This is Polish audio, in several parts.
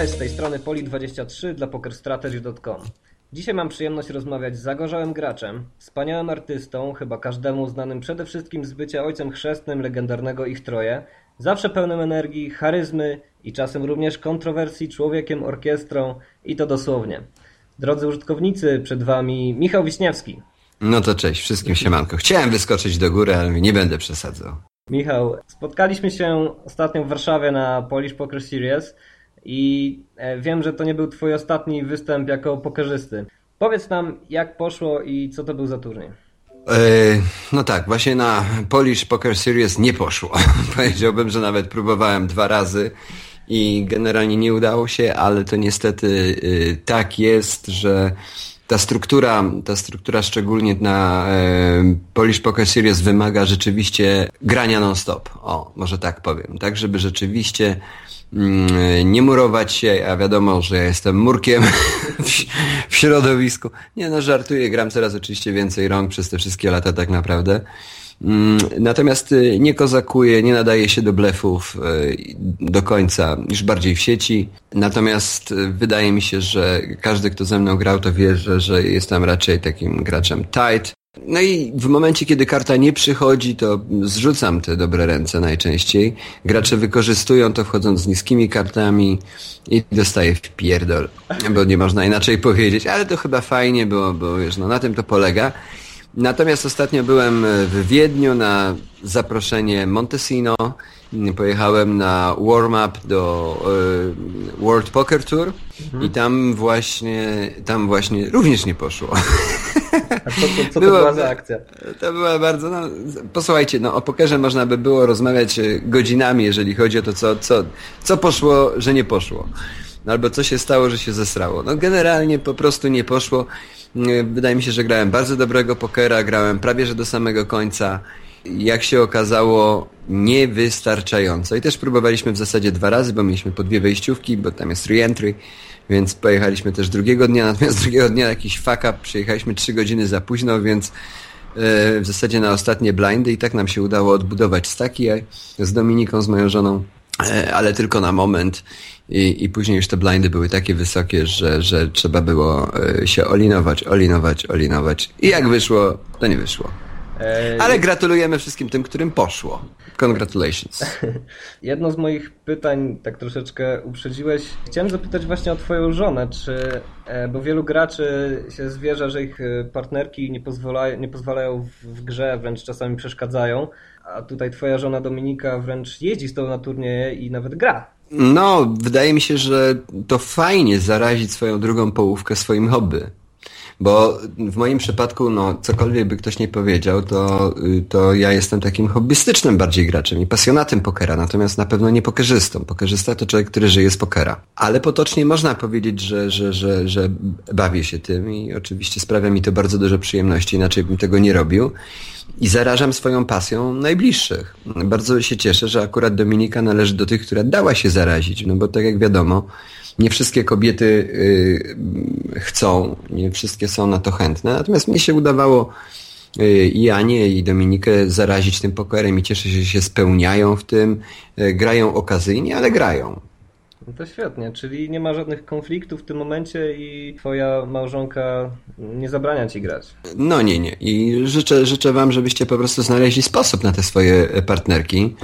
Cześć, z tej strony Poli23 dla PokerStrategy.com. Dzisiaj mam przyjemność rozmawiać z zagorzałym graczem, wspaniałym artystą, chyba każdemu znanym przede wszystkim z bycia ojcem chrzestnym legendarnego Ich Troje, zawsze pełnym energii, charyzmy i czasem również kontrowersji człowiekiem orkiestrą i to dosłownie. Drodzy użytkownicy, przed Wami Michał Wiśniewski. No to cześć, wszystkim siemanko. Chciałem wyskoczyć do góry, ale nie będę przesadzał. Michał, spotkaliśmy się ostatnio w Warszawie na Polish Poker Series i e, wiem, że to nie był twój ostatni występ jako pokerzysty. Powiedz nam, jak poszło i co to był za turniej? Yy, no tak, właśnie na Polish Poker Series nie poszło. Powiedziałbym, że nawet próbowałem dwa razy i generalnie nie udało się, ale to niestety yy, tak jest, że ta struktura, ta struktura szczególnie na e, Polish Poker Series wymaga rzeczywiście grania non-stop. O, może tak powiem. Tak, żeby rzeczywiście nie murować się, a wiadomo, że ja jestem murkiem w, środowisku. Nie no, żartuję, gram coraz oczywiście więcej rąk przez te wszystkie lata tak naprawdę. Mm, natomiast y, nie kozakuje, nie nadaje się do blefów y, do końca, niż bardziej w sieci. Natomiast y, wydaje mi się, że każdy, kto ze mną grał, to wie, że, że jestem raczej takim graczem tight. No i w momencie, kiedy karta nie przychodzi, to zrzucam te dobre ręce najczęściej. Gracze wykorzystują to wchodząc z niskimi kartami i dostaję w pierdol, bo nie można inaczej powiedzieć, ale to chyba fajnie, bo, bo wiesz, no na tym to polega. Natomiast ostatnio byłem w Wiedniu na zaproszenie Montesino. Pojechałem na warm-up do y, World Poker Tour i tam właśnie, tam właśnie również nie poszło. A co, co, co to była za akcja? To była bardzo, no, posłuchajcie, no o pokerze można by było rozmawiać y, godzinami, jeżeli chodzi o to, co, co, co poszło, że nie poszło. No, albo co się stało, że się zesrało. No generalnie po prostu nie poszło. Wydaje mi się, że grałem bardzo dobrego pokera, grałem prawie że do samego końca. Jak się okazało, niewystarczająco. I też próbowaliśmy w zasadzie dwa razy, bo mieliśmy po dwie wejściówki, bo tam jest reentry, więc pojechaliśmy też drugiego dnia, natomiast drugiego dnia jakiś fuck up, przyjechaliśmy trzy godziny za późno, więc e, w zasadzie na ostatnie blindy i tak nam się udało odbudować staki z Dominiką, z moją żoną, e, ale tylko na moment i, i później już te blindy były takie wysokie, że, że trzeba było e, się olinować, olinować, olinować. I jak wyszło, to nie wyszło. E, Ale gratulujemy wszystkim tym, którym poszło. Congratulations. Jedno z moich pytań, tak troszeczkę uprzedziłeś. Chciałem zapytać właśnie o twoją żonę, czy, e, bo wielu graczy się zwierza, że ich partnerki nie, pozwala, nie pozwalają w grze, wręcz czasami przeszkadzają, a tutaj twoja żona Dominika wręcz jeździ z tobą na turnieje i nawet gra. No, wydaje mi się, że to fajnie zarazić swoją drugą połówkę swoim hobby. Bo w moim przypadku, no, cokolwiek by ktoś nie powiedział, to, y, to ja jestem takim hobbystycznym bardziej graczem i pasjonatem pokera, natomiast na pewno nie pokerzystą. Pokerzysta to człowiek, który żyje z pokera. Ale potocznie można powiedzieć, że, że, że, że bawię się tym i oczywiście sprawia mi to bardzo dużo przyjemności, inaczej bym tego nie robił. I zarażam swoją pasją najbliższych. Bardzo się cieszę, że akurat Dominika należy do tych, która dała się zarazić, no bo tak jak wiadomo, nie wszystkie kobiety y, chcą, nie wszystkie są na to chętne, natomiast mnie się udawało y, i Anię i Dominikę zarazić tym pokerem i cieszę się, że się spełniają w tym, y, grają okazyjnie, ale grają. No to świetnie, czyli nie ma żadnych konfliktów w tym momencie i twoja małżonka nie zabrania ci grać. No nie, nie. I życzę, życzę wam, żebyście po prostu znaleźli sposób na te swoje partnerki,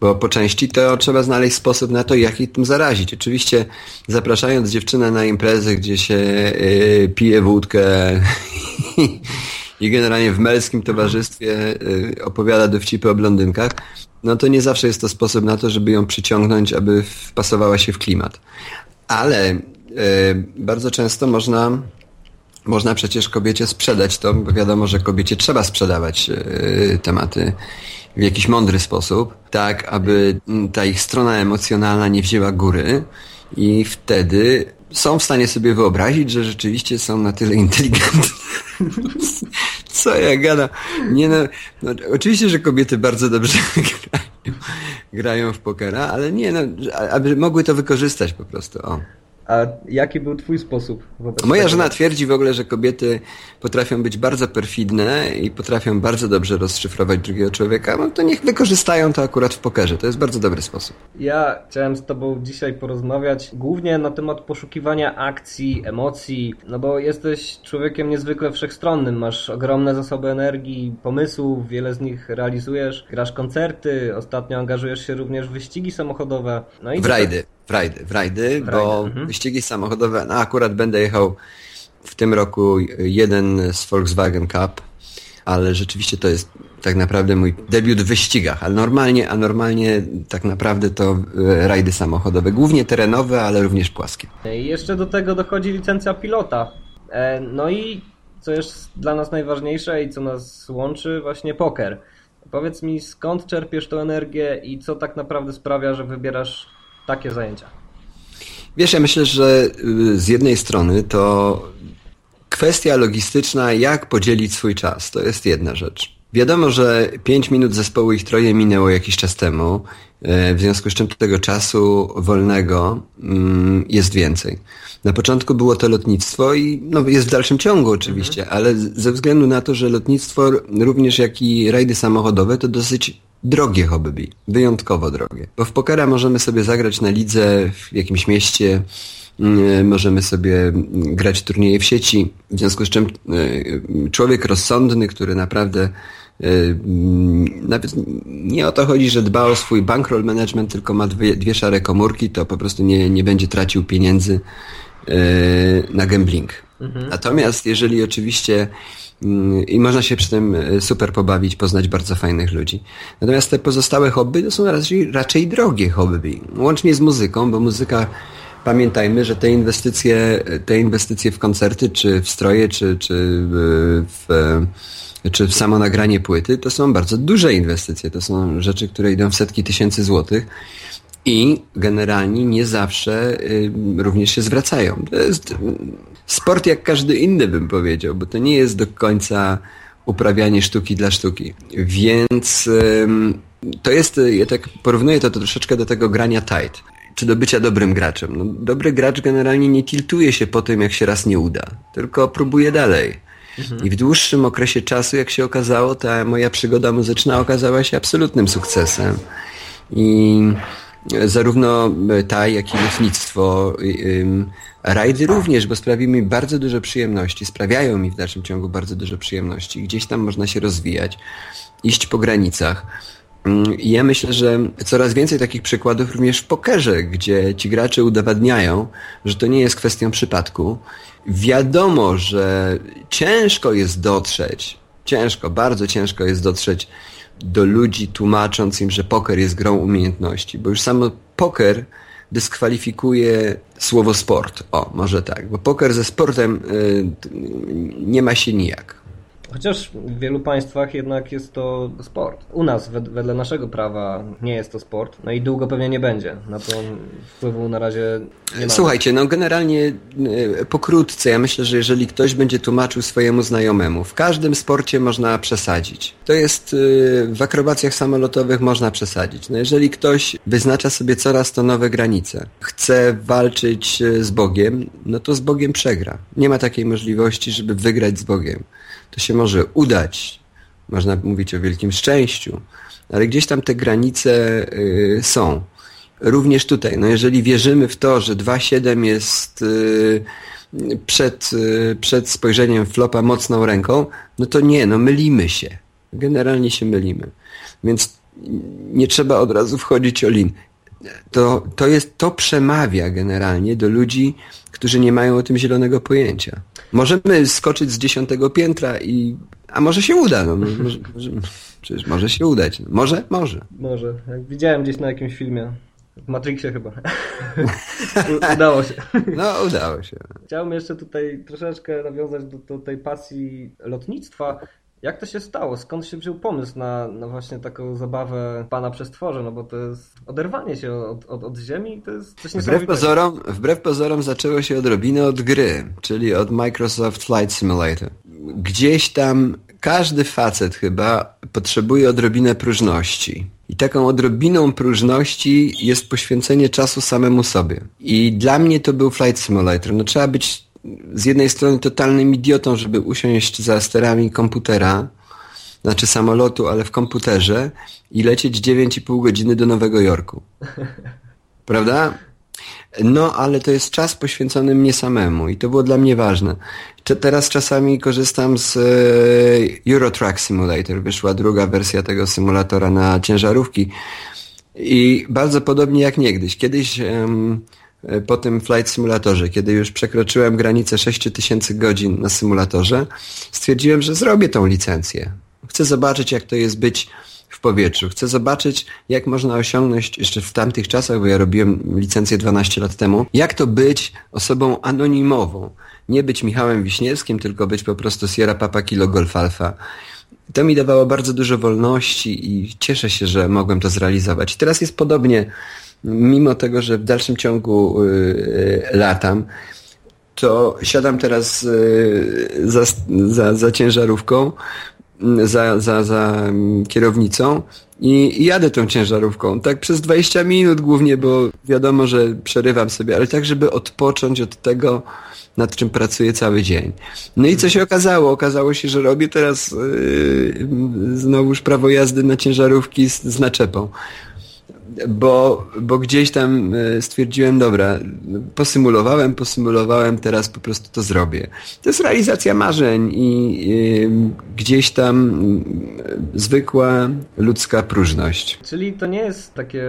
bo po części to trzeba znaleźć sposób na to, jak ich tym zarazić. Oczywiście zapraszając dziewczynę na imprezę, gdzie się yy, pije wódkę i generalnie w męskim towarzystwie yy, opowiada dowcipy o blondynkach, no to nie zawsze jest to sposób na to, żeby ją przyciągnąć, aby wpasowała się w klimat. Ale yy, bardzo często można można przecież kobiecie sprzedać to, bo wiadomo, że kobiecie trzeba sprzedawać yy, tematy w jakiś mądry sposób, tak aby ta ich strona emocjonalna nie wzięła góry i wtedy są w stanie sobie wyobrazić, że rzeczywiście są na tyle inteligentne. Co ja gada? Nie no, no, oczywiście, że kobiety bardzo dobrze grają, grają w pokera, ale nie no, aby mogły to wykorzystać po prostu, o. A jaki był twój sposób wobec Moja tego? żona twierdzi w ogóle, że kobiety potrafią być bardzo perfidne i potrafią bardzo dobrze rozszyfrować drugiego człowieka. No to niech wykorzystają to akurat w pokerze. To jest bardzo dobry sposób. Ja chciałem z tobą dzisiaj porozmawiać głównie na temat poszukiwania akcji, emocji, no bo jesteś człowiekiem niezwykle wszechstronnym, masz ogromne zasoby energii, pomysłów, wiele z nich realizujesz, grasz koncerty, ostatnio angażujesz się również w wyścigi samochodowe. No i W rajdy, w rajdy, w rajdy, bo mhm. wyścigi samochodowe, no akurat będę jechał w tym roku jeden z Volkswagen Cup, ale rzeczywiście to jest tak naprawdę mój debiut w wyścigach, ale normalnie, a normalnie tak naprawdę to e, rajdy samochodowe, głównie terenowe, ale również płaskie. I jeszcze do tego dochodzi licencja pilota. E, No i co jest dla nas najważniejsze i co nas łączy, właśnie poker. Powiedz mi, skąd czerpiesz tę energię i co tak naprawdę sprawia, że wybierasz takie zajęcia? Wiesz, ja myślę, że y, z jednej strony to kwestia logistyczna, jak podzielić swój czas, to jest jedna rzecz. Wiadomo, że 5 minut zespołu ich troje minęło jakiś czas temu, e, w związku z czym tego czasu wolnego mm, jest więcej. Na początku było to lotnictwo i no, jest w dalszym ciągu oczywiście, ale z- ze względu na to, że lotnictwo również jak i rajdy samochodowe to dosyć drogie hobby, wyjątkowo drogie. Bo w pokera możemy sobie zagrać na lidze w jakimś mieście, mm, możemy sobie mm, grać turnieje w sieci, w związku z czym e, człowiek rozsądny, który naprawdę e, mm, nawet nie o to chodzi, że dba o swój bankroll management, tylko ma dwie, dwie szare komórki, to po prostu nie, nie będzie tracił pieniędzy e, na gambling. Natomiast jeżeli oczywiście i można się przy tym e, super pobawić, poznać bardzo fajnych ludzi. Natomiast te pozostałe hobby to są raczej, raczej drogie hobby. Łącznie z muzyką, bo muzyka Pamiętajmy, że te inwestycje, te inwestycje w koncerty, czy w stroje, czy, czy w, w czy w samo nagranie płyty, to są bardzo duże inwestycje. To są rzeczy, które idą w setki tysięcy złotych i generalnie nie zawsze również się zwracają. To jest sport jak każdy inny, bym powiedział, bo to nie jest do końca uprawianie sztuki dla sztuki. Więc to jest, ja tak porównuję to, to troszeczkę do tego grania tight czy do bycia dobrym graczem. No, dobry gracz generalnie nie tiltuje się po tym, jak się raz nie uda, tylko próbuje dalej. I w dłuższym okresie czasu, jak się okazało, ta moja przygoda muzyczna okazała się absolutnym sukcesem. I zarówno ta, jak i lotnictwo, rajdy również, bo sprawiły mi bardzo dużo przyjemności, sprawiają mi w dalszym ciągu bardzo dużo przyjemności. Gdzieś tam można się rozwijać, iść po granicach. Mm, I ja myślę, że coraz więcej takich przykładów również w pokerze, gdzie ci gracze udowadniają, że to nie jest kwestią przypadku. Wiadomo, że ciężko jest dotrzeć, ciężko, bardzo ciężko jest dotrzeć do ludzi, tłumacząc im, że poker jest grą umiejętności, bo już samo poker dyskwalifikuje słowo sport. O, może tak, bo poker ze sportem y, nie ma się nijak. Chociaż w wielu państwach jednak jest to sport. U nas, wed- wedle naszego prawa, nie jest to sport. No i długo pewnie nie będzie. Na to wpływu na razie nie ma. Słuchajcie, no generalnie e, pokrótce, ja myślę, że jeżeli ktoś będzie tłumaczył swojemu znajomemu, w każdym sporcie można przesadzić. To jest e, w akrobacjach samolotowych można przesadzić. No jeżeli ktoś wyznacza sobie coraz to nowe granice, chce walczyć e, z Bogiem, no to z Bogiem przegra. Nie ma takiej możliwości, żeby wygrać z Bogiem. To się może udać, można mówić o wielkim szczęściu, ale gdzieś tam te granice y, są. Również tutaj, no jeżeli wierzymy w to, że 2.7 jest y, przed, y, przed spojrzeniem flopa mocną ręką, no to nie, no mylimy się. Generalnie się mylimy. Więc nie trzeba od razu wchodzić o lin. To, to, jest, to przemawia generalnie do ludzi, którzy nie mają o tym zielonego pojęcia. Możemy skoczyć z dziesiątego piętra i... A może się uda, no. Może, może, przecież może się udać. No. Może? Może. Może. Jak widziałem gdzieś na jakimś filmie. W Matrixie chyba. Udało się. No, udało się. Chciałbym jeszcze tutaj troszeczkę nawiązać do, do tej pasji lotnictwa. Jak to się stało? Skąd się wziął pomysł na, na właśnie taką zabawę pana przez tworze? No bo to jest oderwanie się od, od, od ziemi i to jest coś Wbrew pozorom, wbrew pozorom zaczęło się odrobinę od gry, czyli od Microsoft Flight Simulator. Gdzieś tam każdy facet chyba potrzebuje odrobinę próżności. I taką odrobiną próżności jest poświęcenie czasu samemu sobie. I dla mnie to był Flight Simulator. No trzeba być z jednej strony totalnym idiotą, żeby usiąść za sterami komputera, znaczy samolotu, ale w komputerze i lecieć 9,5 godziny do Nowego Jorku. Prawda? No, ale to jest czas poświęcony mnie samemu i to było dla mnie ważne. Teraz czasami korzystam z e, Euro Truck Simulator. Wyszła druga wersja tego symulatora na ciężarówki i bardzo podobnie jak niegdyś. Kiedyś um, po tym Flight Simulatorze, kiedy już przekroczyłem granicę 6000 godzin na symulatorze, stwierdziłem, że zrobię tą licencję. Chcę zobaczyć, jak to jest być w powietrzu. Chcę zobaczyć, jak można osiągnąć jeszcze w tamtych czasach, bo ja robiłem licencję 12 lat temu, jak to być osobą anonimową. Nie być Michałem Wiśniewskim, tylko być po prostu Sierra Papa Kilo Golf Alpha. To mi dawało bardzo dużo wolności i cieszę się, że mogłem to zrealizować. I teraz jest podobnie, mimo tego, że w dalszym ciągu yy, latam, to siadam teraz yy, za, za, za ciężarówką za, za, za kierownicą i jadę tą ciężarówką. Tak przez 20 minut głównie, bo wiadomo, że przerywam sobie, ale tak, żeby odpocząć od tego, nad czym pracuję cały dzień. No i co się okazało? Okazało się, że robię teraz yy, znowuż prawo jazdy na ciężarówki z, z naczepą bo, bo gdzieś tam e, stwierdziłem, dobra, posymulowałem, posymulowałem, teraz po prostu to zrobię. To jest realizacja marzeń i gdzieś tam zwykła ludzka próżność. Czyli to nie jest takie,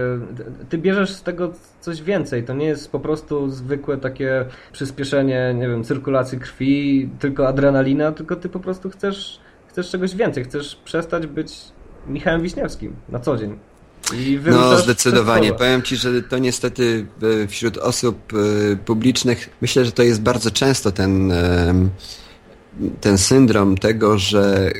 ty bierzesz z tego coś więcej, to nie jest po prostu zwykłe takie przyspieszenie, nie wiem, cyrkulacji krwi, tylko adrenalina, tylko ty po prostu chcesz, chcesz czegoś więcej, chcesz przestać być Michałem Wiśniewskim na co dzień. No, zdecydowanie. Powiem Ci, że to niestety e, wśród osób e, publicznych, myślę, że to jest bardzo często ten ten syndrom tego, że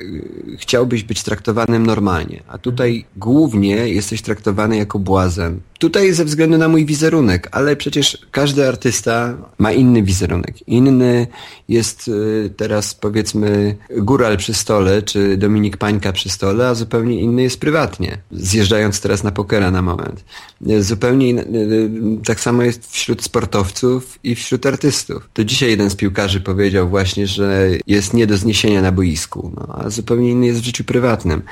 chciałbyś być traktowanym normalnie, a tutaj głównie jesteś traktowany jako błazen. Tutaj ze względu na mój wizerunek, ale przecież każdy artysta ma inny wizerunek. Inny jest y, teraz powiedzmy Góral przy stole, czy Dominik Pańka przy stole, a zupełnie inny jest prywatnie, zjeżdżając teraz na pokera na moment. Zupełnie y, y, tak samo jest wśród sportowców i wśród artystów. To dzisiaj jeden z piłkarzy powiedział właśnie, że jest nie do zniesienia na boisku, no, a zupełnie inny jest w życiu prywatnym.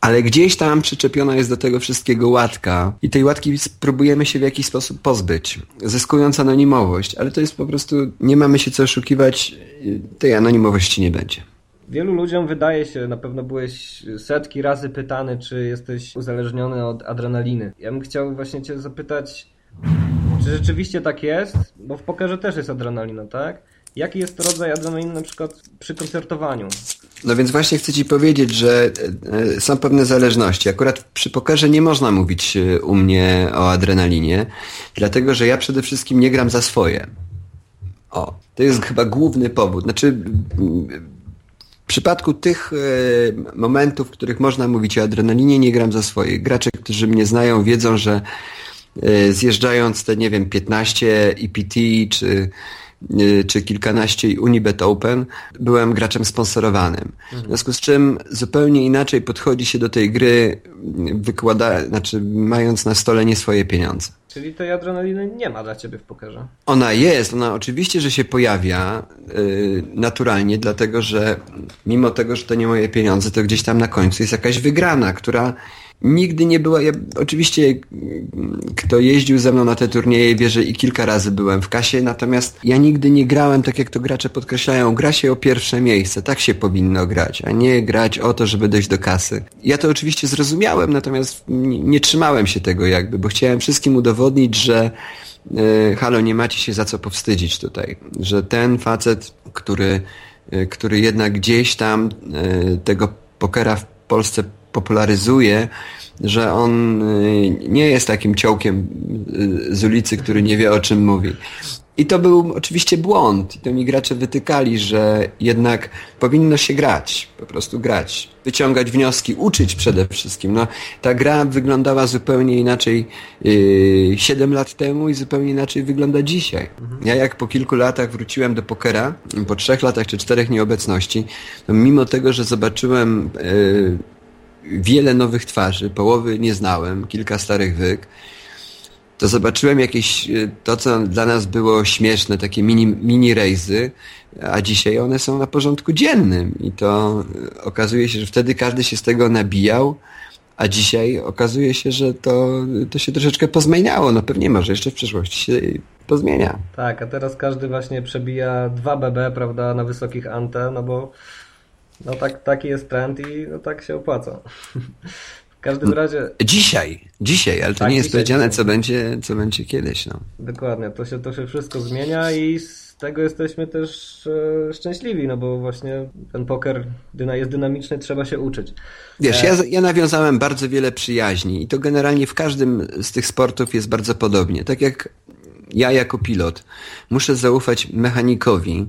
Ale gdzieś tam przyczepiona jest do tego wszystkiego łatka i tej łatki spróbujemy się w jakiś sposób pozbyć, zyskując anonimowość, ale to jest po prostu, nie mamy się co oszukiwać, tej anonimowości nie będzie. Wielu ludziom wydaje się, na pewno byłeś setki razy pytany, czy jesteś uzależniony od adrenaliny. Ja bym chciał właśnie cię zapytać, czy rzeczywiście tak jest? Bo w pokerze też jest adrenalina, tak? Jaki jest rodzaj adrenaliny na przykład przy koncertowaniu? No więc właśnie chcę Ci powiedzieć, że e, są pewne zależności. Akurat przy pokerze nie można mówić e, u mnie o adrenalinie, dlatego że ja przede wszystkim nie gram za swoje. O, to jest chyba główny powód. Znaczy, w przypadku tych e, momentów, w których można mówić o adrenalinie, nie gram za swoje. Gracze, którzy mnie znają, wiedzą, że zjeżdżając te, nie wiem, 15 EPT czy czy kilkanaście Unibet Open, byłem graczem sponsorowanym. W związku z czym zupełnie inaczej podchodzi się do tej gry, wykłada, znaczy mając na stole nie swoje pieniądze. Czyli tej adrenaliny nie ma dla ciebie w pokerze? Ona jest, ona oczywiście, że się pojawia yy, naturalnie, dlatego że mimo tego, że to nie moje pieniądze, to gdzieś tam na końcu jest jakaś wygrana, która nigdy nie była. Ja, oczywiście, kto jeździł ze mną na te turnieje, wie, że i kilka razy byłem w kasie, natomiast ja nigdy nie grałem, tak jak to gracze podkreślają, gra się o pierwsze miejsce. Tak się powinno grać, a nie grać o to, żeby dojść do kasy. Ja to oczywiście zrozumiałem, natomiast nie, nie trzymałem się tego jakby, bo chciałem wszystkim udowodnić, że yy, halo, nie macie się za co powstydzić tutaj. Że ten facet, który, yy, który jednak gdzieś tam yy, tego pokera w Polsce popularyzuje, że on y, nie jest takim ciołkiem y, z ulicy, który nie wie o czym mówi. I to był oczywiście błąd. I to mi gracze wytykali, że jednak powinno się grać, po prostu grać, wyciągać wnioski, uczyć przede wszystkim. No, ta gra wyglądała zupełnie inaczej yy, 7 lat temu i zupełnie inaczej wygląda dzisiaj. Mhm. Ja jak po kilku latach wróciłem do pokera, po trzech latach czy czterech nieobecności, to mimo tego, że zobaczyłem yy, wiele nowych twarzy, połowy nie znałem, kilka starych wyk, to zobaczyłem jakieś, e, to co dla nas było śmieszne, takie mini, mini rejzy, a dzisiaj one są na porządku dziennym i to e, okazuje się, że wtedy każdy się z tego nabijał, a dzisiaj okazuje się, że to, to się troszeczkę pozmieniało. No pewnie może jeszcze w przyszłości się pozmienia. Tak, a teraz każdy właśnie przebija 2 BB, prawda, na wysokich ante, no bo no tak, taki jest trend i no tak się opłaca. W każdym no, razie... Dzisiaj, dzisiaj, ale to tak, nie jest powiedziane, co będzie, co będzie kiedyś. No. Dokładnie, to się, to się wszystko zmienia i z tego jesteśmy też e, szczęśliwi, no bo właśnie ten poker jest dynamiczny, trzeba się uczyć. Wiesz, e... ja, ja nawiązałem bardzo wiele przyjaźni i to generalnie w każdym z tych sportów jest bardzo podobnie. Tak jak ja jako pilot muszę zaufać mechanikowi,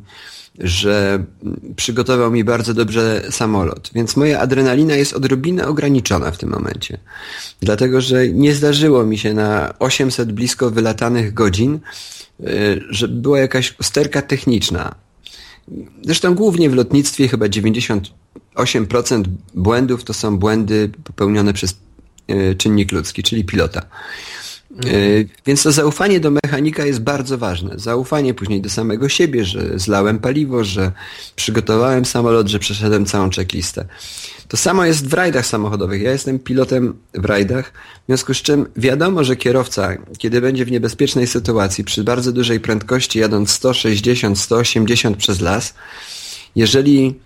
że przygotował mi bardzo dobrze samolot, więc moja adrenalina jest odrobinę ograniczona w tym momencie. Dlatego, że nie zdarzyło mi się na 800 blisko wylatanych godzin, y, że była jakaś usterka techniczna. Zresztą głównie w lotnictwie chyba 98% błędów to są błędy popełnione przez y, czynnik ludzki, czyli pilota. E, więc to zaufanie do mechanika jest bardzo ważne. Zaufanie później do samego siebie, że zlałem paliwo, że przygotowałem samolot, że przeszedłem całą checklistę. To samo jest w rajdach samochodowych. Ja jestem pilotem w rajdach, w związku z czym wiadomo, że kierowca, kiedy będzie w niebezpiecznej sytuacji, przy bardzo dużej prędkości jadąc 160, 180 przez las, jeżeli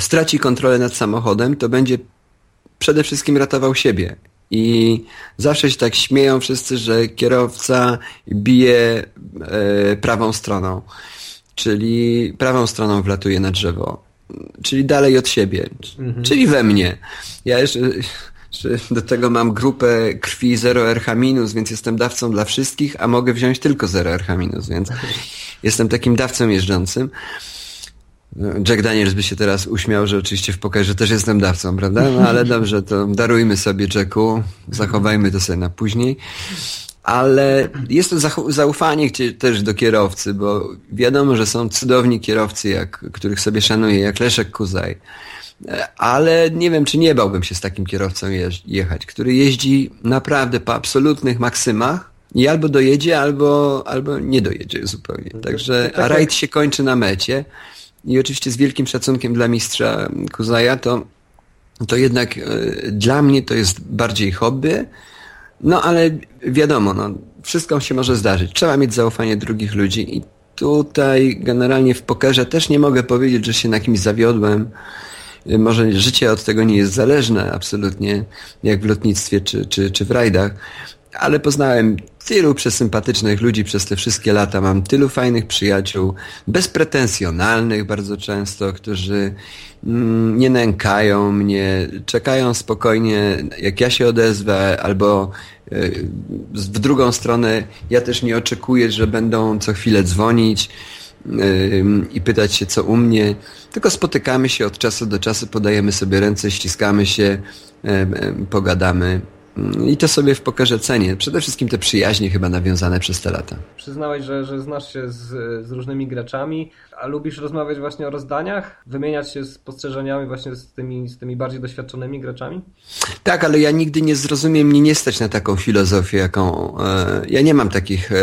straci kontrolę nad samochodem, to będzie przede wszystkim ratował siebie i zawsze się tak śmieją wszyscy, że kierowca bije e, prawą stroną, czyli prawą stroną wlatuje na drzewo, czyli dalej od siebie, mhm. czyli we mnie. Ja jeszcze, do tego mam grupę krwi 0RH-, więc jestem dawcą dla wszystkich, a mogę wziąć tylko 0RH-, więc jestem takim dawcą jeżdżącym. Jack Daniels by się teraz uśmiał, że oczywiście w pokerze też jestem dawcą, prawda? No ale dobrze, to darujmy sobie Jacku, zachowajmy to sobie na później. Ale jest to zaufanie też do kierowcy, bo wiadomo, że są cudowni kierowcy, jak, których sobie szanuję, jak Leszek Kuzaj. Ale nie wiem, czy nie bałbym się z takim kierowcą jechać, który jeździ naprawdę po absolutnych maksymach i albo dojedzie, albo, albo nie dojedzie zupełnie. Także, a rajd się kończy na mecie i oczywiście z wielkim szacunkiem dla mistrza Kuzaja, to, to jednak e, dla mnie to jest bardziej hobby, no ale wiadomo, no, wszystko się może zdarzyć. Trzeba mieć zaufanie drugich ludzi i tutaj generalnie w pokerze też nie mogę powiedzieć, że się na kimś zawiodłem. Może życie od tego nie jest zależne absolutnie, jak w lotnictwie czy, czy, czy w rajdach, ale poznałem tylu przesympatycznych ludzi przez te wszystkie lata. Mam tylu fajnych przyjaciół, bezpretensjonalnych bardzo często, którzy mm, nie nękają mnie, czekają spokojnie, jak ja się odezwę, albo y, w drugą stronę ja też nie oczekuję, że będą co chwilę dzwonić y, i pytać się, co u mnie, tylko spotykamy się od czasu do czasu, podajemy sobie ręce, ściskamy się, y, pogadamy. Mm, I to sobie w pokerze cenię. Przede wszystkim te przyjaźnie chyba nawiązane przez te lata. Przyznałeś, że, że znasz się z, z różnymi graczami, a lubisz rozmawiać właśnie o rozdaniach? Wymieniać się spostrzeżeniami właśnie z tymi, z tymi bardziej doświadczonymi graczami? Tak, ale ja nigdy nie zrozumiem, mnie nie stać na taką filozofię, jaką... E, ja nie mam takich... E,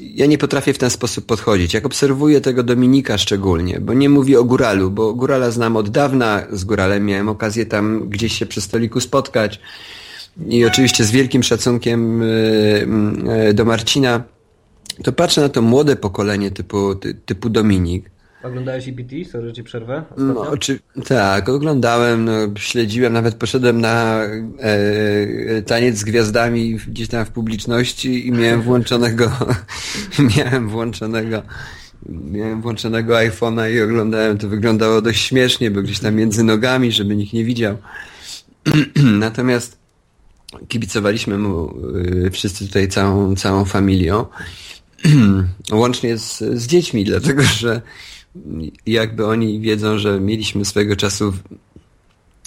ja nie potrafię w ten sposób podchodzić. Jak obserwuję tego Dominika szczególnie, bo nie mówi o Góralu, bo Górala znam od dawna, z Góralem miałem okazję tam gdzieś się przy stoliku spotkać. I oczywiście z wielkim szacunkiem e, e, do Marcina, to patrzę na to młode pokolenie typu, typu Dominik, Oglądałeś EPT? Sorry, ci przerwę. No, czy, tak, oglądałem, no, śledziłem, nawet poszedłem na e, taniec z gwiazdami gdzieś tam w publiczności i miałem włączonego miałem włączonego miałem włączonego iPhone'a i oglądałem, to wyglądało dość śmiesznie, bo gdzieś tam między nogami, żeby nikt nie widział. Natomiast kibicowaliśmy mu y, wszyscy tutaj całą, całą familią, łącznie z, z dziećmi, dlatego że jakby oni wiedzą, że mieliśmy swego czasu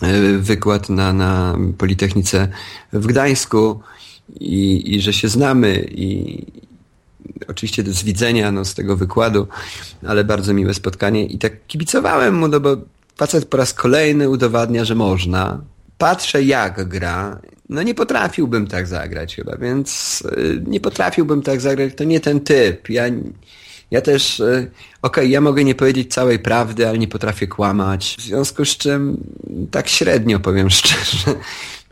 e, wykład na, na Politechnice w Gdańsku i, i że się znamy i oczywiście z widzenia no, z tego wykładu, ale bardzo miłe spotkanie i tak kibicowałem mu, no bo facet po raz kolejny udowadnia, że można. Patrzę jak gra, no nie potrafiłbym tak zagrać chyba, więc y, nie potrafiłbym tak zagrać, to nie ten typ. Ja, ja też, y, okej, okay, ja mogę nie powiedzieć całej prawdy, ale nie potrafię kłamać, w związku z czym tak średnio powiem szczerze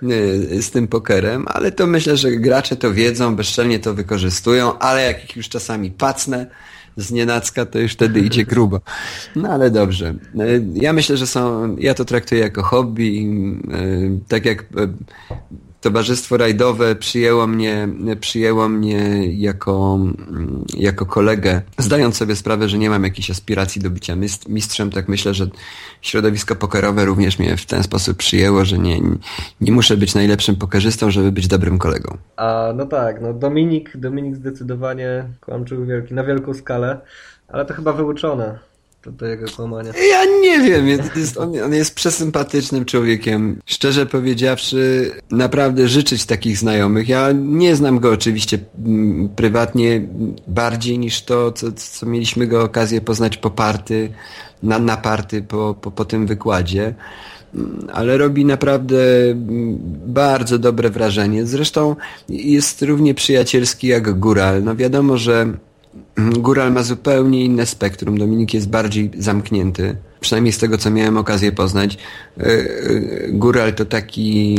y, z tym pokerem, ale to myślę, że gracze to wiedzą, bezczelnie to wykorzystują, ale jak ich już czasami pacnę, z nienacka, to już wtedy idzie grubo. No ale dobrze. Ja myślę, że są, ja to traktuję jako hobby. Tak jak towarzystwo rajdowe przyjęło mnie, przyjęło mnie jako, jako kolegę, zdając sobie sprawę, że nie mam jakichś aspiracji do bycia mistrzem, tak myślę, że środowisko pokerowe również mnie w ten sposób przyjęło, że nie, nie muszę być najlepszym pokerzystą, żeby być dobrym kolegą. A no tak, no Dominik, Dominik zdecydowanie kłamczył wielki, na wielką skalę, ale to chyba wyuczone do jego kłamania? Ja nie wiem, jest, on, on, jest przesympatycznym człowiekiem. Szczerze powiedziawszy, naprawdę życzyć takich znajomych. Ja nie znam go oczywiście mm, prywatnie bardziej niż to, co, co mieliśmy go okazję poznać po party, na, na party po, po, po tym wykładzie mm, ale robi naprawdę mm, bardzo dobre wrażenie. Zresztą jest równie przyjacielski jak Góral. No wiadomo, że Góral ma zupełnie inne spektrum. Dominik jest bardziej zamknięty. Przynajmniej z tego, co miałem okazję poznać. E, e, Góral to taki,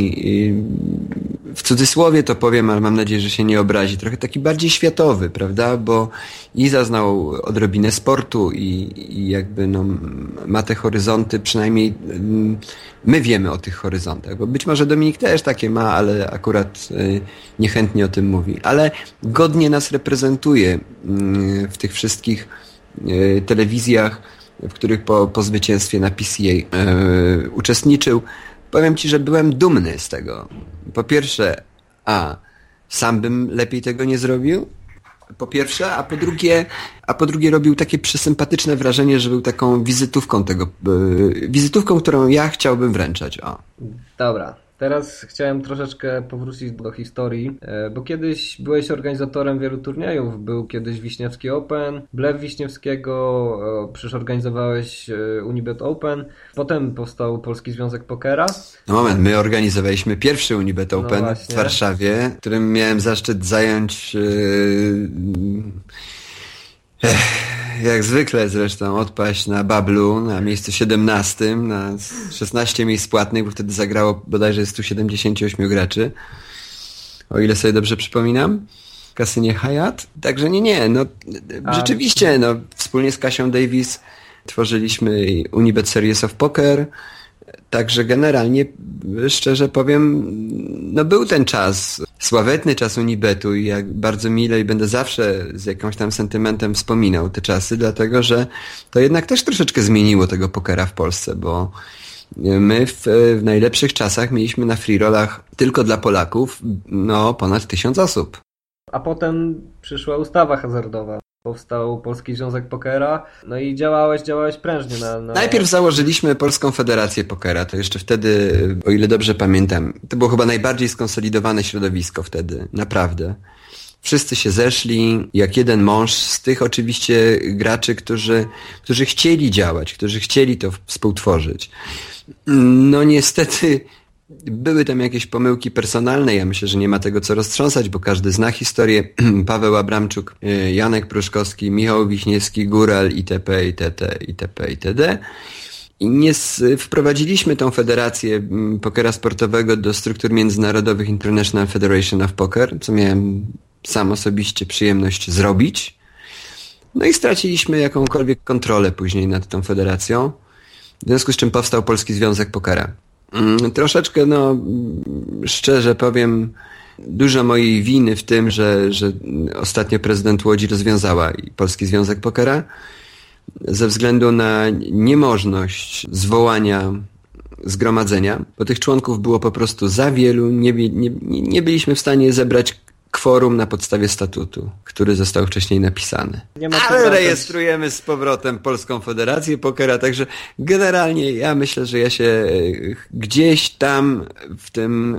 e, w cudzysłowie to powiem, ale mam nadzieję, że się nie obrazi, trochę taki bardziej światowy, prawda? Bo i zaznał odrobinę sportu i, i jakby no, ma te horyzonty, przynajmniej mm, my wiemy o tych horyzontach, bo być może Dominik też takie ma, ale akurat niechętnie o tym mówi. Ale godnie nas reprezentuje mm, w tych wszystkich telewizjach, w których po, po zwycięstwie na PCA e, uczestniczył. Powiem Ci, że byłem dumny z tego. Po pierwsze, a sam bym lepiej tego nie zrobił, po pierwsze, a po drugie, a po drugie robił takie przesympatyczne wrażenie, że był taką wizytówką tego, e, wizytówką, którą ja chciałbym wręczać. O. Dobra, Teraz chciałem troszeczkę powrócić do historii, e, bo kiedyś byłeś organizatorem wielu turniejów. Był kiedyś Wiśniewski Open, Blew Wiśniewskiego, przecież organizowałeś e, Unibet Open. Potem powstał Polski Związek Pokera. No moment, my organizowaliśmy pierwszy Unibet no Open no w Warszawie, którym miałem zaszczyt zająć... Yy jak zwykle zresztą odpaść na Bablu na miejscu 17, na 16 miejsc płatnych, bo wtedy zagrało bodajże 178 graczy. O ile sobie dobrze przypominam. Kasynie Hyatt. Także nie, nie, no A, rzeczywiście, no wspólnie z Kasią Davis tworzyliśmy Unibet Series of Poker, Także generalnie, szczerze powiem, no był ten czas, sławetny czas Unibetu i jak bardzo mile i będę zawsze z jakimś tam sentymentem wspominał te czasy, dlatego że to jednak też troszeczkę zmieniło tego pokera w Polsce, bo my w, w najlepszych czasach mieliśmy na free rollach tylko dla Polaków no ponad tysiąc osób. A potem przyszła ustawa hazardowa powstał Polski Związek Pokera. No i działałeś, działałeś prężnie na, na... Najpierw założyliśmy Polską Federację Pokera. To jeszcze wtedy, o ile dobrze pamiętam, to było chyba najbardziej skonsolidowane środowisko wtedy. Naprawdę. Wszyscy się zeszli jak jeden mąż z tych oczywiście graczy, którzy, którzy chcieli działać, którzy chcieli to współtworzyć. No niestety były tam jakieś pomyłki personalne, ja myślę, że nie ma tego co roztrząsać, bo każdy zna historię. Paweł Abramczuk, y, Janek Pruszkowski, Michał Wiśniewski, Góral, itp., itd., itp., itd. I nie wprowadziliśmy tą federację mm, pokera sportowego do struktur międzynarodowych International Federation of Poker, co miałem sam osobiście przyjemność zrobić. No i straciliśmy jakąkolwiek kontrolę później nad tą federacją, w związku z czym powstał Polski Związek Pokera. Mm, troszeczkę, no, szczerze powiem, dużo mojej winy w tym, że, że ostatnio prezydent Łodzi rozwiązała Polski Związek Pokera ze względu na niemożność zwołania zgromadzenia, bo tych członków było po prostu za wielu, nie, nie, nie byliśmy w stanie zebrać kworum na podstawie statutu, który został wcześniej napisany. Ale rejestrujemy z powrotem Polską Federację Pokera, także generalnie ja myślę, że ja się e, gdzieś tam w tym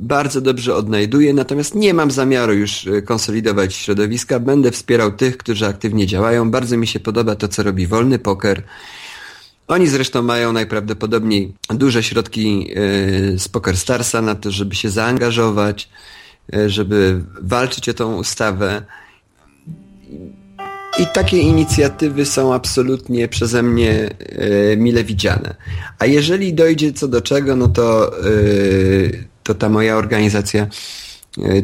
bardzo dobrze odnajduję, natomiast nie mam zamiaru już e, konsolidować środowiska. Będę wspierał tych, którzy aktywnie działają. Bardzo mi się podoba to, co robi Wolny Poker. Oni zresztą mają najprawdopodobniej duże środki e, z Poker Starsa na to, żeby się zaangażować, żeby walczyć o tą ustawę. I takie inicjatywy są absolutnie przeze mnie e, mile widziane. A jeżeli dojdzie co do czego, no to, to ta moja organizacja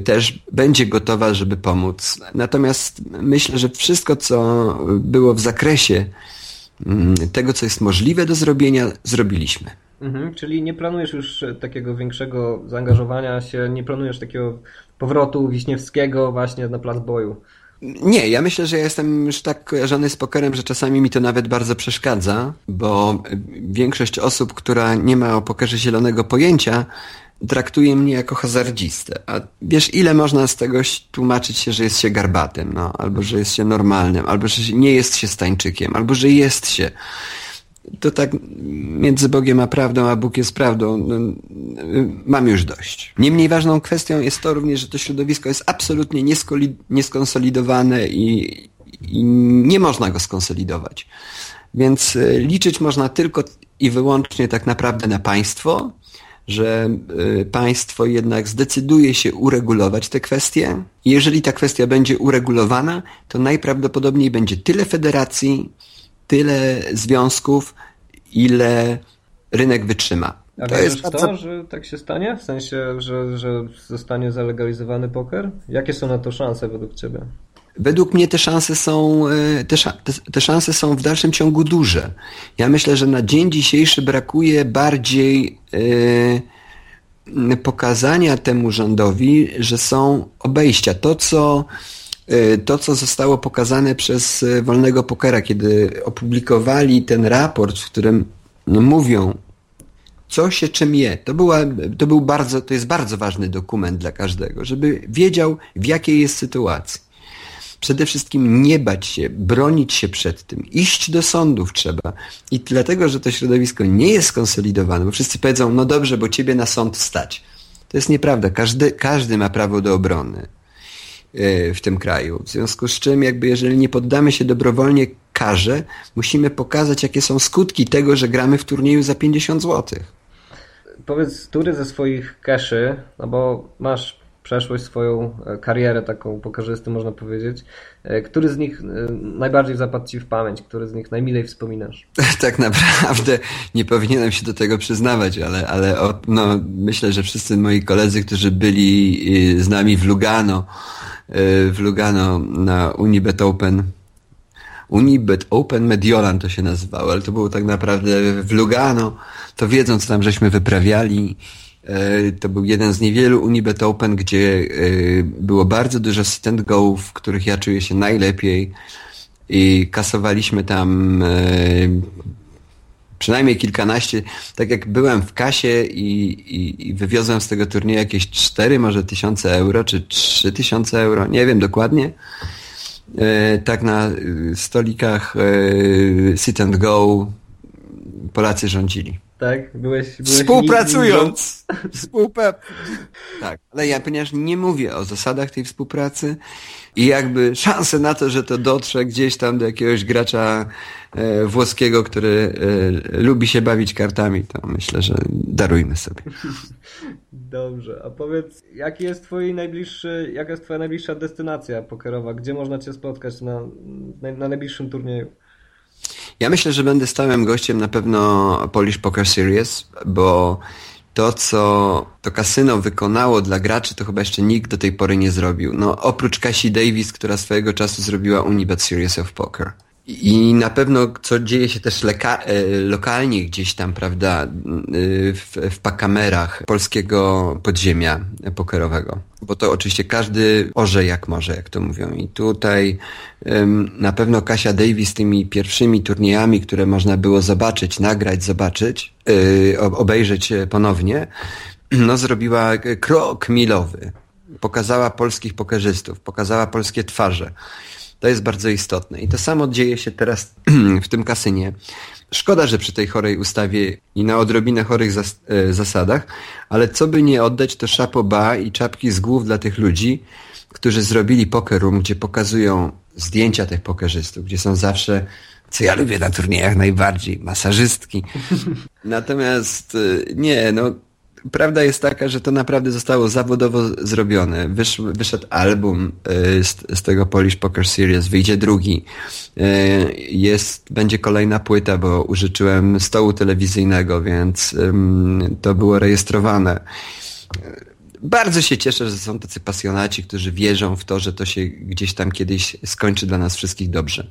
też będzie gotowa, żeby pomóc. Natomiast myślę, że wszystko, co było w zakresie Mm, tego, co jest możliwe do zrobienia, zrobiliśmy. Mhm, czyli nie planujesz już takiego większego zaangażowania się, nie planujesz takiego powrotu Wiśniewskiego właśnie na plac boju? Nie, ja myślę, że ja jestem już tak kojarzony z pokerem, że czasami mi to nawet bardzo przeszkadza, bo większość osób, która nie ma o pokerze zielonego pojęcia, traktuje mnie jako hazardzistę. A wiesz, ile można z tego tłumaczyć się, że jest się garbatym, no, albo że jest się normalnym, albo że nie jest się stańczykiem, albo że jest się. To tak między Bogiem a prawdą, a Bóg jest prawdą. No, mam już dość. Niemniej ważną kwestią jest to również, że to środowisko jest absolutnie nieskonsolidowane i, i nie można go skonsolidować. Więc e, liczyć można tylko i wyłącznie tak naprawdę na państwo, że y, państwo jednak zdecyduje się uregulować te kwestie. Jeżeli ta kwestia będzie uregulowana, to najprawdopodobniej będzie tyle federacji, tyle związków, ile rynek wytrzyma. A to wierzysz w to, że tak się stanie? W sensie, że, że zostanie zalegalizowany poker? Jakie są na to szanse według Ciebie? Według mnie te szanse są, e, te, te szanse są w dalszym ciągu duże. Ja myślę, że na dzień dzisiejszy brakuje bardziej yy, pokazania temu rządowi, że są obejścia. To, co to, co zostało pokazane przez Wolnego Pokera, kiedy opublikowali ten raport, w którym no, mówią, co się czym je. To, była, to był bardzo, to jest bardzo ważny dokument dla każdego, żeby wiedział, w jakiej jest sytuacji przede wszystkim nie bać się, bronić się przed tym, iść do sądów trzeba. I dlatego, że to środowisko nie jest skonsolidowane, bo wszyscy powiedzą, no dobrze, bo ciebie na sąd stać. To jest nieprawda. Każdy, każdy ma prawo do obrony w tym kraju. W związku z czym, jakby jeżeli nie poddamy się dobrowolnie karze, musimy pokazać, jakie są skutki tego, że gramy w turnieju za 50 zł. Powiedz, który ze swoich keszy, no bo masz przeszłość, swoją e, karierę taką pokarzysty, można powiedzieć. E, który z nich e, najbardziej zapadł Ci w pamięć? Który z nich najmilej wspominasz? Tak naprawdę nie powinienem się do tego przyznawać, ale, ale no, myślę, że wszyscy moi koledzy, którzy byli z nami w Lugano, w Lugano na Unibet Open, Unibet Open Mediolan to się nazywało, ale to było tak naprawdę w Lugano, to wiedzą, co tam żeśmy wyprawiali E, to był jeden z niewielu Unibet Open, gdzie e, było bardzo dużo sit and go, w których ja czuję się najlepiej. I kasowaliśmy tam przynajmniej kilkanaście, tak jak byłem w kasie i, i, i wywiozłem z tego turnieju jakieś cztery może tysiące euro, czy trzy tysiące euro, nie wiem dokładnie. Tak na stolikach sit and go Polacy rządzili. Tak? Byłeś, byłeś Współpracując. Współpra... Tak, ale ja ponieważ nie mówię o zasadach tej współpracy i jakby szanse na to, że to dotrze gdzieś tam do jakiegoś gracza e, włoskiego, który e, lubi się bawić kartami, to myślę, że darujmy sobie. Dobrze, a powiedz, jaki jest twój najbliższy, jaka jest twoja najbliższa destynacja pokerowa? Gdzie można cię spotkać na, na, na najbliższym turnieju? Ja myślę, że będę stałym gościem na pewno Polish Poker Series, bo to, co to kasyno wykonało dla graczy, to chyba jeszcze nikt do tej pory nie zrobił. No, oprócz Cassie Davis, która swojego czasu zrobiła Unibet Series of Poker. I na pewno, co dzieje się też e, lokalnie gdzieś tam, prawda, e, w, w pakamerach polskiego podziemia pokerowego. Bo to oczywiście każdy orze jak może, jak to mówią. I tutaj um, na pewno Kasia Davis tymi pierwszymi turniejami, które można było zobaczyć, nagrać, zobaczyć, yy, obejrzeć ponownie, no zrobiła krok milowy. Pokazała polskich pokerzystów, pokazała polskie twarze. To jest bardzo istotne. I to samo dzieje się teraz w tym kasynie. Szkoda, że przy tej chorej ustawie i na odrobinę chorych zas e, zasadach, ale co by nie oddać, to szapoba i czapki z głów dla tych ludzi, którzy zrobili poker room, gdzie pokazują zdjęcia tych pokerzystów, gdzie są zawsze co ja lubię na turniejach najbardziej, masażystki. Natomiast y, nie, no prawda jest taka, że to naprawdę zostało zawodowo zrobione. Wysz, wyszedł album y, z, z, tego Polish Poker Series, wyjdzie drugi. Y, jest, będzie kolejna płyta, bo użyczyłem stołu telewizyjnego, więc to było rejestrowane. Bardzo się cieszę, że są tacy pasjonaci, którzy wierzą w to, że to się gdzieś tam kiedyś skończy dla nas wszystkich dobrze.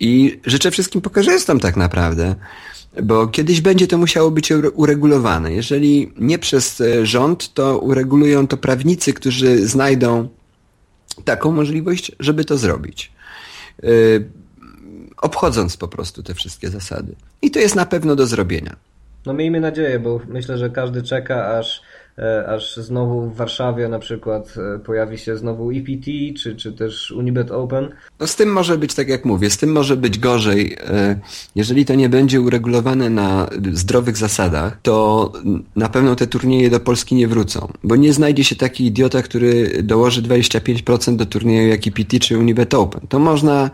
I życzę wszystkim pokerzystom tak naprawdę, bo kiedyś będzie to musiało być uregulowane. Jeżeli nie przez e, rząd, to uregulują to prawnicy, którzy znajdą taką możliwość, żeby to zrobić. E, obchodząc po prostu te wszystkie zasady. I to jest na pewno do zrobienia. No miejmy nadzieję, bo myślę, że każdy czeka, aż aż znowu w Warszawie na przykład e, pojawi się znowu EPT, czy, czy też Unibet Open. No z tym może być, tak jak mówię, z tym może być gorzej. E, jeżeli to nie będzie uregulowane na zdrowych zasadach, to na pewno te turnieje do Polski nie wrócą, bo nie znajdzie się taki idiota, który dołoży 25% do turnieju jak EPT czy Unibet Open. To można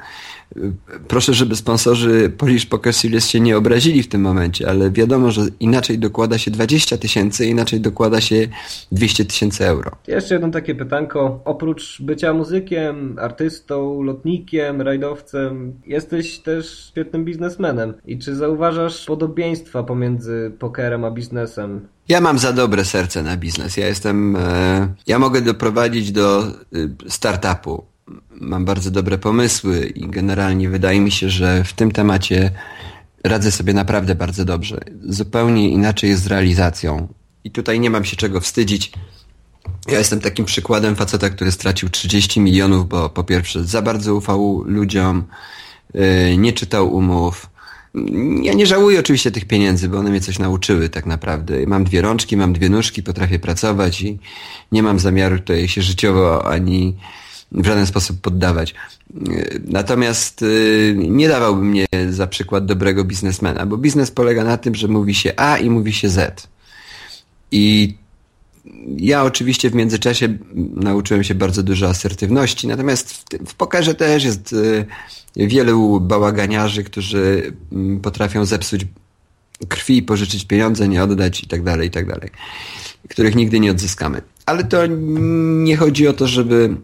Proszę, żeby sponsorzy Polish Poker Series się nie obrazili w tym momencie, ale wiadomo, że inaczej dokłada się 20 tysięcy, inaczej dokłada się 200 tysięcy euro. Jeszcze jedno takie pytanko. Oprócz bycia muzykiem, artystą, lotnikiem, rajdowcem, jesteś też świetnym biznesmenem. I czy zauważasz podobieństwa pomiędzy pokerem a biznesem? Ja mam za dobre serce na biznes. Ja jestem, e, ja mogę doprowadzić do e, startupu mam bardzo dobre pomysły i generalnie wydaje mi się, że w tym temacie radzę sobie naprawdę bardzo dobrze. Zupełnie inaczej jest z realizacją. I tutaj nie mam się czego wstydzić. Ja jestem takim przykładem faceta, który stracił 30 milionów, bo po pierwsze za bardzo ufał ludziom, yy, nie czytał umów. Ja nie żałuję oczywiście tych pieniędzy, bo one mnie coś nauczyły tak naprawdę. Mam dwie rączki, mam dwie nóżki, potrafię pracować i nie mam zamiaru tutaj się życiowo ani w żaden sposób poddawać. Natomiast y, nie dawałbym mnie za przykład dobrego biznesmena, bo biznes polega na tym, że mówi się A i mówi się Z. I ja oczywiście w międzyczasie nauczyłem się bardzo dużo asertywności, natomiast w, w pokerze też jest y, wielu bałaganiarzy, którzy mm, potrafią zepsuć krwi, pożyczyć pieniądze, nie oddać i tak dalej, i tak dalej, których nigdy nie odzyskamy. Ale to nie chodzi o to, żeby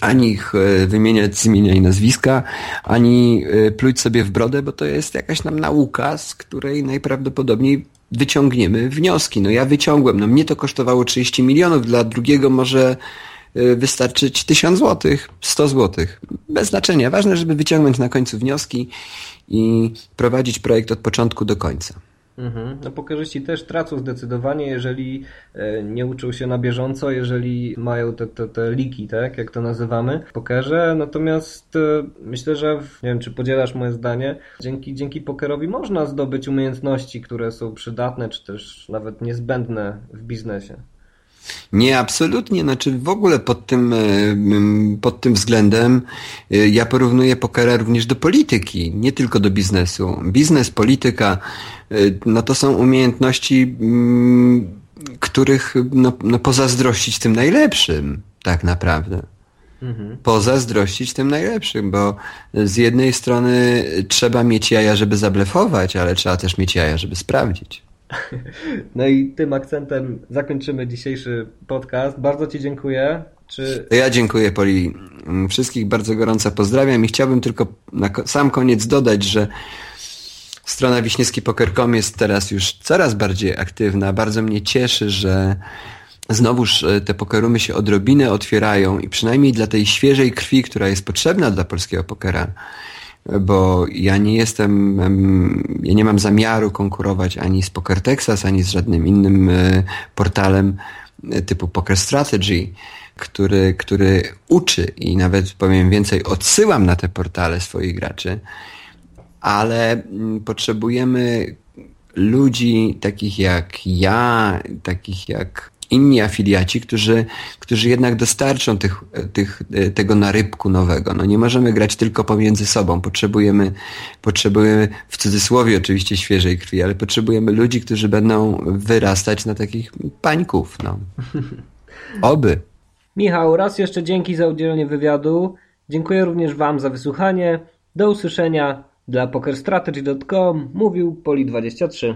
ani ich e, wymieniać imienia i nazwiska, ani e, pluć sobie w brodę, bo to jest jakaś nam nauka, z której najprawdopodobniej wyciągniemy wnioski. No ja wyciągłem, no mnie to kosztowało 30 milionów, dla drugiego może e, wystarczyć 1000 złotych, 100 złotych. Bez znaczenia. Ważne, żeby wyciągnąć na końcu wnioski i prowadzić projekt od początku do końca. Mhm. No pokerzyści też tracą zdecydowanie, jeżeli e, nie uczą się na bieżąco, jeżeli mają te, te, te liki, tak, jak to nazywamy w pokerze. Natomiast e, myślę, że nie wiem, czy podzielasz moje zdanie, dzięki, dzięki pokerowi można zdobyć umiejętności, które są przydatne, czy też nawet niezbędne w biznesie. Nie, absolutnie. Znaczy w ogóle pod tym, e, pod tym względem e, ja porównuję pokera również do polityki, nie tylko do biznesu. Biznes, polityka, e, no to są umiejętności, których no, no pozazdrościć tym najlepszym, tak naprawdę. Mhm. Pozazdrościć tym najlepszym, bo z jednej strony trzeba mieć jaja, żeby zablefować, ale trzeba też mieć jaja, żeby sprawdzić. No i tym akcentem zakończymy dzisiejszy podcast. Bardzo Ci dziękuję. Czy... Ja dziękuję Poli. Wszystkich bardzo gorąco pozdrawiam i chciałbym tylko na sam koniec dodać, że strona wiśniewski.com jest teraz już coraz bardziej aktywna. Bardzo mnie cieszy, że znowuż e, te pokerumy się odrobinę otwierają i przynajmniej dla tej świeżej krwi, która jest potrzebna dla polskiego pokera, bo ja nie jestem, ja nie mam zamiaru konkurować ani z Poker Texas, ani z żadnym innym e, portalem e, typu Poker Strategy, który, który uczy i nawet powiem więcej, odsyłam na te portale swoich graczy, ale mm, potrzebujemy ludzi takich jak ja, takich jak inni afiliaci, którzy, którzy jednak dostarczą tych, tych, tego narybku nowego. No nie możemy grać tylko pomiędzy sobą. Potrzebujemy, potrzebujemy w cudzysłowie oczywiście świeżej krwi, ale potrzebujemy ludzi, którzy będą wyrastać na takich pańków. No. Oby. Michał, raz jeszcze dzięki za udzielenie wywiadu. Dziękuję również Wam za wysłuchanie. Do usłyszenia. Dla pokerstrategy.com mówił Poli23.